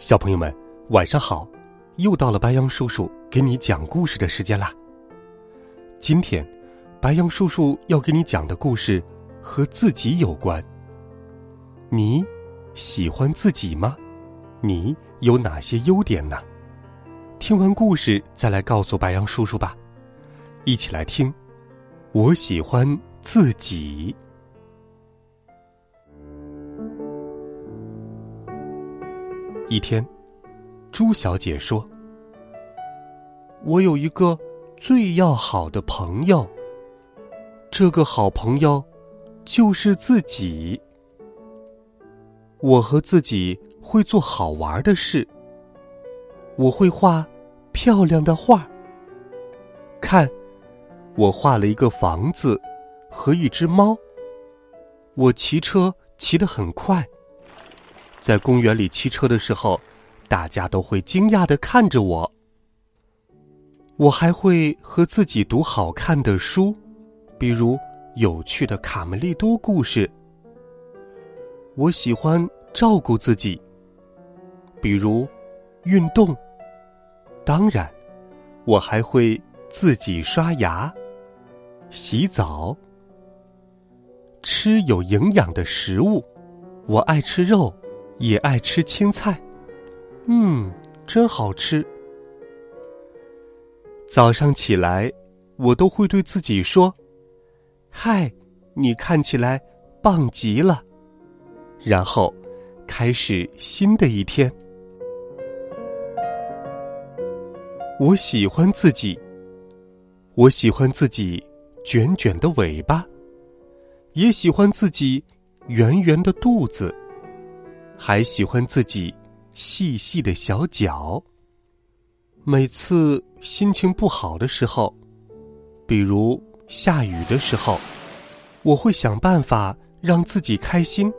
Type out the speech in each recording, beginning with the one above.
小朋友们，晚上好！又到了白羊叔叔给你讲故事的时间啦。今天，白羊叔叔要给你讲的故事和自己有关。你喜欢自己吗？你有哪些优点呢？听完故事再来告诉白羊叔叔吧。一起来听，我喜欢自己。一天，朱小姐说：“我有一个最要好的朋友。这个好朋友就是自己。我和自己会做好玩的事。我会画漂亮的画。看，我画了一个房子和一只猫。我骑车骑得很快。”在公园里骑车的时候，大家都会惊讶的看着我。我还会和自己读好看的书，比如有趣的卡梅利多故事。我喜欢照顾自己，比如运动。当然，我还会自己刷牙、洗澡、吃有营养的食物。我爱吃肉。也爱吃青菜，嗯，真好吃。早上起来，我都会对自己说：“嗨，你看起来棒极了。”然后开始新的一天。我喜欢自己，我喜欢自己卷卷的尾巴，也喜欢自己圆圆的肚子。还喜欢自己细细的小脚。每次心情不好的时候，比如下雨的时候，我会想办法让自己开心，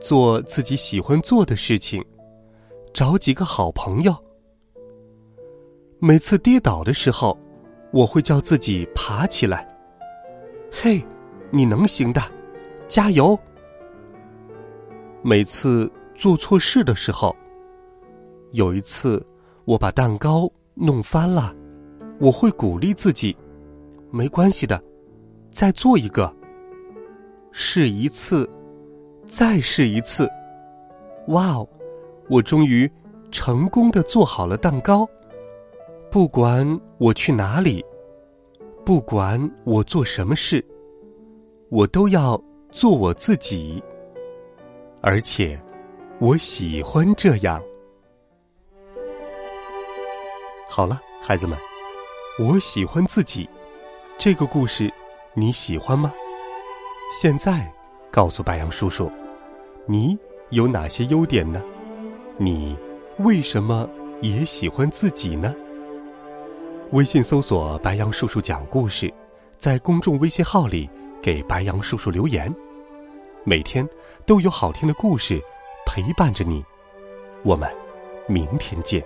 做自己喜欢做的事情，找几个好朋友。每次跌倒的时候，我会叫自己爬起来。嘿，你能行的，加油！每次做错事的时候，有一次我把蛋糕弄翻了，我会鼓励自己：“没关系的，再做一个。”试一次，再试一次。哇哦，我终于成功的做好了蛋糕。不管我去哪里，不管我做什么事，我都要做我自己。而且，我喜欢这样。好了，孩子们，我喜欢自己。这个故事你喜欢吗？现在告诉白杨叔叔，你有哪些优点呢？你为什么也喜欢自己呢？微信搜索“白杨叔叔讲故事”，在公众微信号里给白杨叔叔留言。每天都有好听的故事陪伴着你，我们明天见，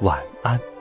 晚安。